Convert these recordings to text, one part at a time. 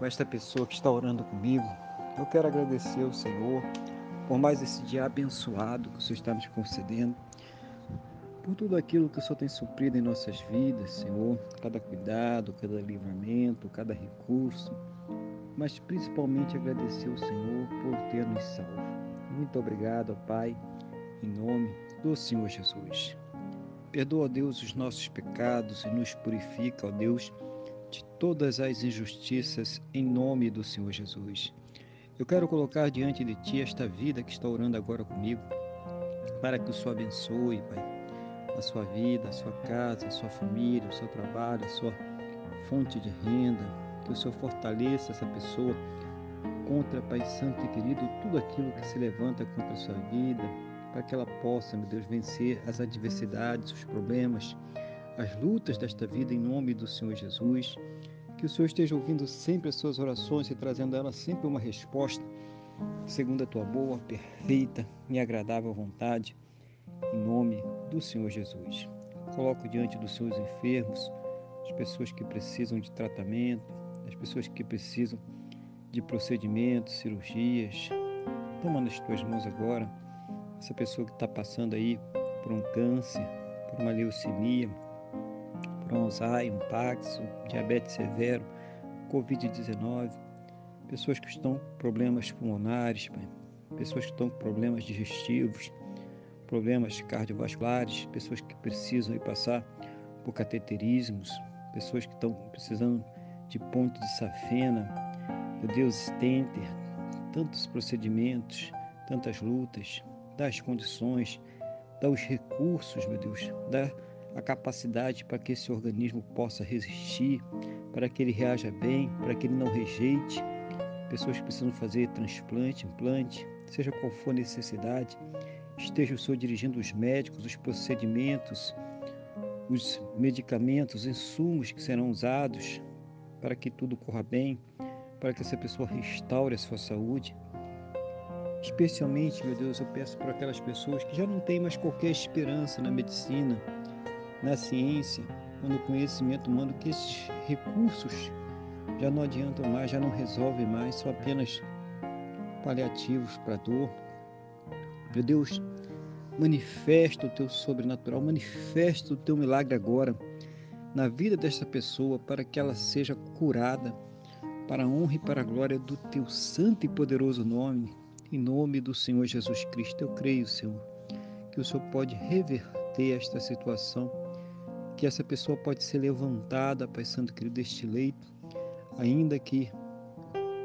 com esta pessoa que está orando comigo. Eu quero agradecer ao Senhor por mais esse dia abençoado que o Senhor está nos concedendo, por tudo aquilo que o Senhor tem suprido em nossas vidas, Senhor, cada cuidado, cada livramento, cada recurso, mas principalmente agradecer ao Senhor por ter nos salvo. Muito obrigado, Pai, em nome do Senhor Jesus. Perdoa, Deus, os nossos pecados e nos purifica, ó Deus, de todas as injustiças em nome do Senhor Jesus. Eu quero colocar diante de Ti esta vida que está orando agora comigo, para que o Senhor abençoe, Pai, a sua vida, a sua casa, a sua família, o seu trabalho, a sua fonte de renda, que o Senhor fortaleça essa pessoa contra, Pai Santo e querido, tudo aquilo que se levanta contra a sua vida, para que ela possa, meu Deus, vencer as adversidades, os problemas, as lutas desta vida em nome do Senhor Jesus. Que o Senhor esteja ouvindo sempre as suas orações e trazendo a ela sempre uma resposta, segundo a tua boa, perfeita e agradável vontade, em nome do Senhor Jesus. Coloco diante dos seus enfermos, as pessoas que precisam de tratamento, as pessoas que precisam de procedimentos, cirurgias. Toma nas tuas mãos agora essa pessoa que está passando aí por um câncer, por uma leucemia, por Alzheimer, Paxo, diabetes severo, Covid-19, pessoas que estão com problemas pulmonares, pessoas que estão com problemas digestivos, problemas cardiovasculares, pessoas que precisam ir passar por cateterismos, pessoas que estão precisando de ponto de safena, meu Deus, stenter, tantos procedimentos, tantas lutas, dá as condições, dá os recursos, meu Deus, dá a capacidade para que esse organismo possa resistir, para que ele reaja bem, para que ele não rejeite. Pessoas que precisam fazer transplante, implante, seja qual for a necessidade, esteja o Senhor dirigindo os médicos, os procedimentos, os medicamentos, os insumos que serão usados para que tudo corra bem, para que essa pessoa restaure a sua saúde. Especialmente, meu Deus, eu peço para aquelas pessoas que já não têm mais qualquer esperança na medicina, na ciência ou no conhecimento humano que esses recursos já não adiantam mais, já não resolvem mais, são apenas paliativos para a dor. Meu Deus, manifesta o teu sobrenatural, manifesta o teu milagre agora na vida desta pessoa para que ela seja curada para a honra e para a glória do teu santo e poderoso nome, em nome do Senhor Jesus Cristo. Eu creio, Senhor, que o Senhor pode reverter esta situação que essa pessoa pode ser levantada, Pai Santo querido, deste leito, ainda que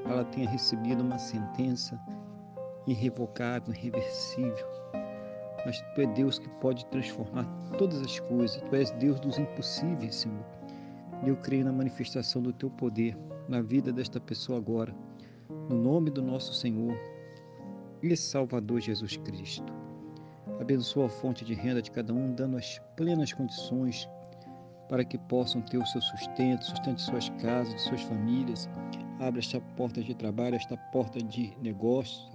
ela tenha recebido uma sentença irrevogável, irreversível. Mas Tu é Deus que pode transformar todas as coisas. Tu és Deus dos impossíveis, Senhor. E eu creio na manifestação do Teu poder na vida desta pessoa agora. No nome do nosso Senhor e Salvador Jesus Cristo. Abençoa a fonte de renda de cada um, dando as plenas condições para que possam ter o seu sustento, sustente suas casas, de suas famílias. Abra esta porta de trabalho, esta porta de negócio,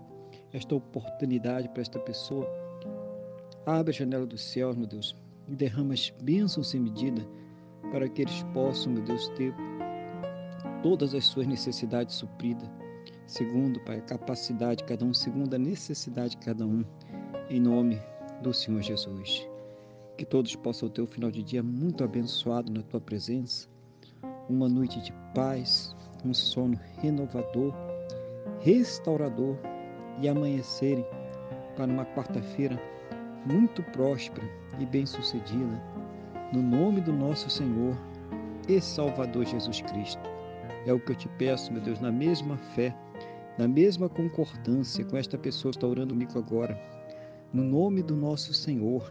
esta oportunidade para esta pessoa. Abre a janela dos céus, meu Deus, e derrama as bênçãos sem medida para que eles possam, meu Deus, ter todas as suas necessidades supridas, segundo, Pai, a capacidade de cada um, segundo a necessidade de cada um, em nome do Senhor Jesus. Que todos possam ter o final de dia muito abençoado na tua presença, uma noite de paz, um sono renovador, restaurador e amanhecerem para uma quarta-feira muito próspera e bem-sucedida, no nome do nosso Senhor e Salvador Jesus Cristo. É o que eu te peço, meu Deus, na mesma fé, na mesma concordância com esta pessoa que está orando comigo agora, no nome do nosso Senhor